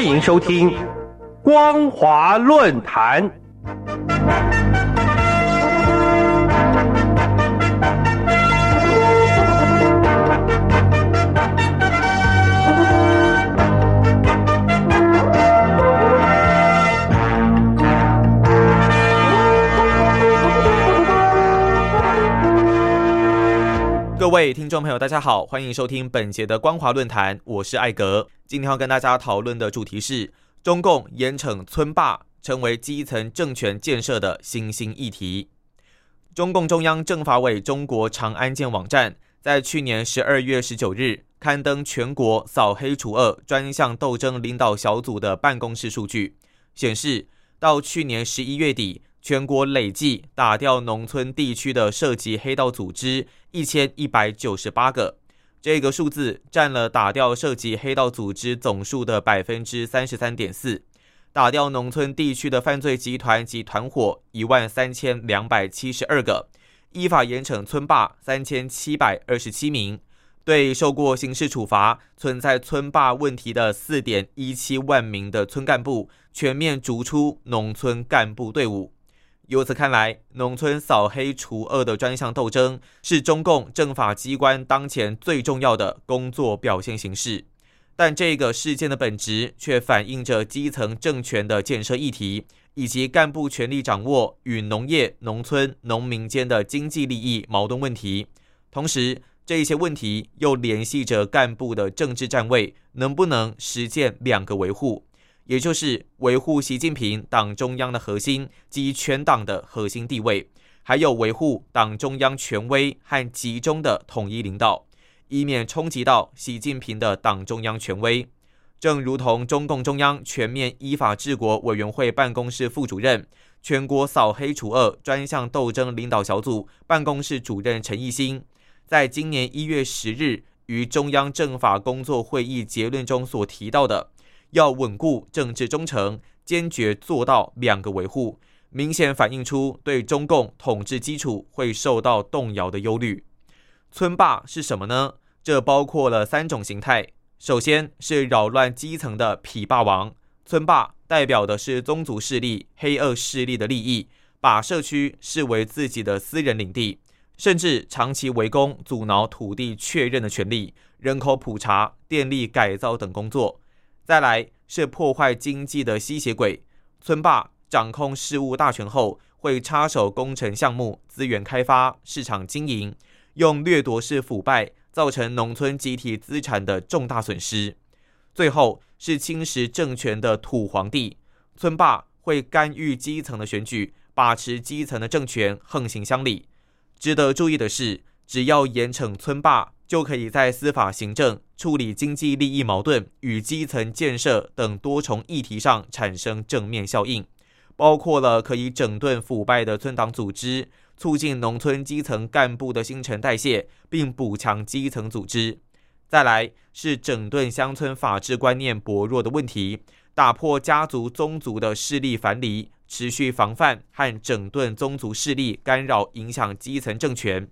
欢迎收听《光华论坛》。各位听众朋友，大家好，欢迎收听本节的光华论坛，我是艾格。今天要跟大家讨论的主题是中共严惩村霸，成为基层政权建设的新兴议题。中共中央政法委中国长安建网站在去年十二月十九日刊登全国扫黑除恶专项斗争领导小组的办公室数据，显示到去年十一月底。全国累计打掉农村地区的涉及黑道组织一千一百九十八个，这个数字占了打掉涉及黑道组织总数的百分之三十三点四。打掉农村地区的犯罪集团及团伙一万三千两百七十二个，依法严惩村霸三千七百二十七名，对受过刑事处罚、存在村霸问题的四点一七万名的村干部全面逐出农村干部队伍。由此看来，农村扫黑除恶的专项斗争是中共政法机关当前最重要的工作表现形式。但这个事件的本质却反映着基层政权的建设议题，以及干部权力掌握与农业、农村、农民间的经济利益矛盾问题。同时，这些问题又联系着干部的政治站位能不能实践两个维护。也就是维护习近平党中央的核心及全党的核心地位，还有维护党中央权威和集中的统一领导，以免冲击到习近平的党中央权威。正如同中共中央全面依法治国委员会办公室副主任、全国扫黑除恶专项斗争领导小组办公室主任陈义兴，在今年一月十日于中央政法工作会议结论中所提到的。要稳固政治忠诚，坚决做到两个维护，明显反映出对中共统治基础会受到动摇的忧虑。村霸是什么呢？这包括了三种形态。首先是扰乱基层的痞霸王，村霸代表的是宗族势力、黑恶势力的利益，把社区视为自己的私人领地，甚至长期围攻、阻挠土地确认的权利、人口普查、电力改造等工作。再来是破坏经济的吸血鬼，村霸掌控事务大权后，会插手工程项目、资源开发、市场经营，用掠夺式腐败造成农村集体资产的重大损失。最后是侵蚀政权的土皇帝，村霸会干预基层的选举，把持基层的政权，横行乡里。值得注意的是，只要严惩村霸。就可以在司法、行政、处理经济利益矛盾与基层建设等多重议题上产生正面效应，包括了可以整顿腐败的村党组织，促进农村基层干部的新陈代谢，并补强基层组织。再来是整顿乡村法治观念薄弱的问题，打破家族宗族的势力藩篱，持续防范和整顿宗族势力干扰影响基层政权。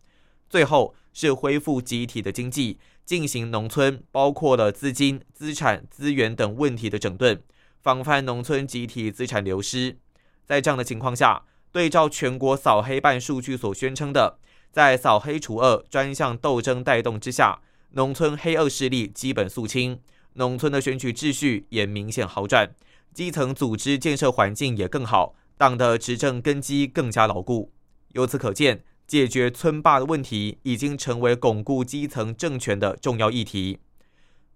最后。是恢复集体的经济，进行农村包括了资金、资产、资源等问题的整顿，防范农村集体资产流失。在这样的情况下，对照全国扫黑办数据所宣称的，在扫黑除恶专项斗争带动之下，农村黑恶势力基本肃清，农村的选举秩序也明显好转，基层组织建设环境也更好，党的执政根基更加牢固。由此可见。解决村霸的问题已经成为巩固基层政权的重要议题。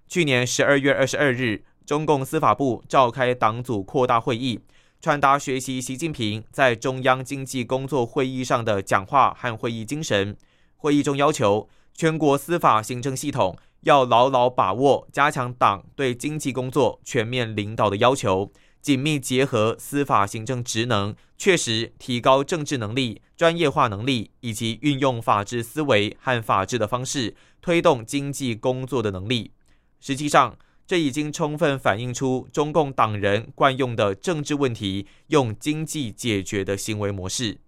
去年十二月二十二日，中共司法部召开党组扩大会议，传达学习习近平在中央经济工作会议上的讲话和会议精神。会议中要求全国司法行政系统要牢牢把握加强党对经济工作全面领导的要求。紧密结合司法行政职能，确实提高政治能力、专业化能力，以及运用法治思维和法治的方式推动经济工作的能力。实际上，这已经充分反映出中共党人惯用的政治问题用经济解决的行为模式。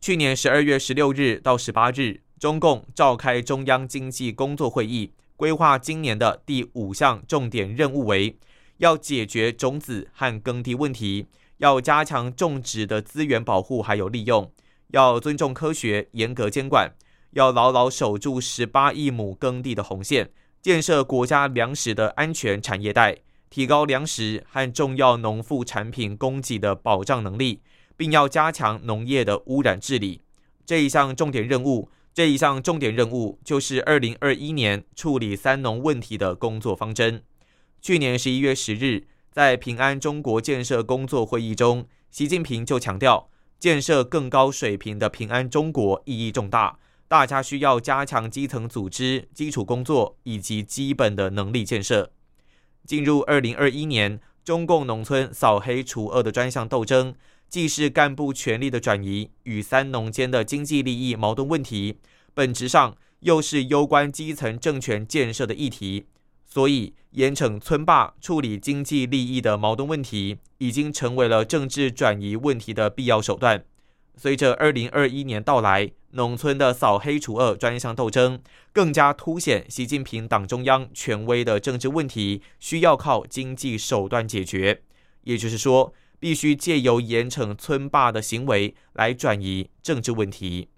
去年十二月十六日到十八日，中共召开中央经济工作会议，规划今年的第五项重点任务为。要解决种子和耕地问题，要加强种植的资源保护还有利用，要尊重科学，严格监管，要牢牢守住十八亿亩耕地的红线，建设国家粮食的安全产业带，提高粮食和重要农副产品供给的保障能力，并要加强农业的污染治理。这一项重点任务。这一项重点任务就是二零二一年处理三农问题的工作方针。去年十一月十日，在平安中国建设工作会议中，习近平就强调，建设更高水平的平安中国意义重大，大家需要加强基层组织、基础工作以及基本的能力建设。进入二零二一年，中共农村扫黑除恶的专项斗争。既是干部权力的转移与三农间的经济利益矛盾问题，本质上又是攸关基层政权建设的议题，所以严惩村霸处理经济利益的矛盾问题，已经成为了政治转移问题的必要手段。随着二零二一年到来，农村的扫黑除恶专项斗争更加凸显习近平党中央权威的政治问题需要靠经济手段解决，也就是说。必须借由严惩村霸的行为来转移政治问题。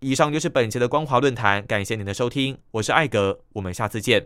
以上就是本节的光华论坛，感谢您的收听，我是艾格，我们下次见。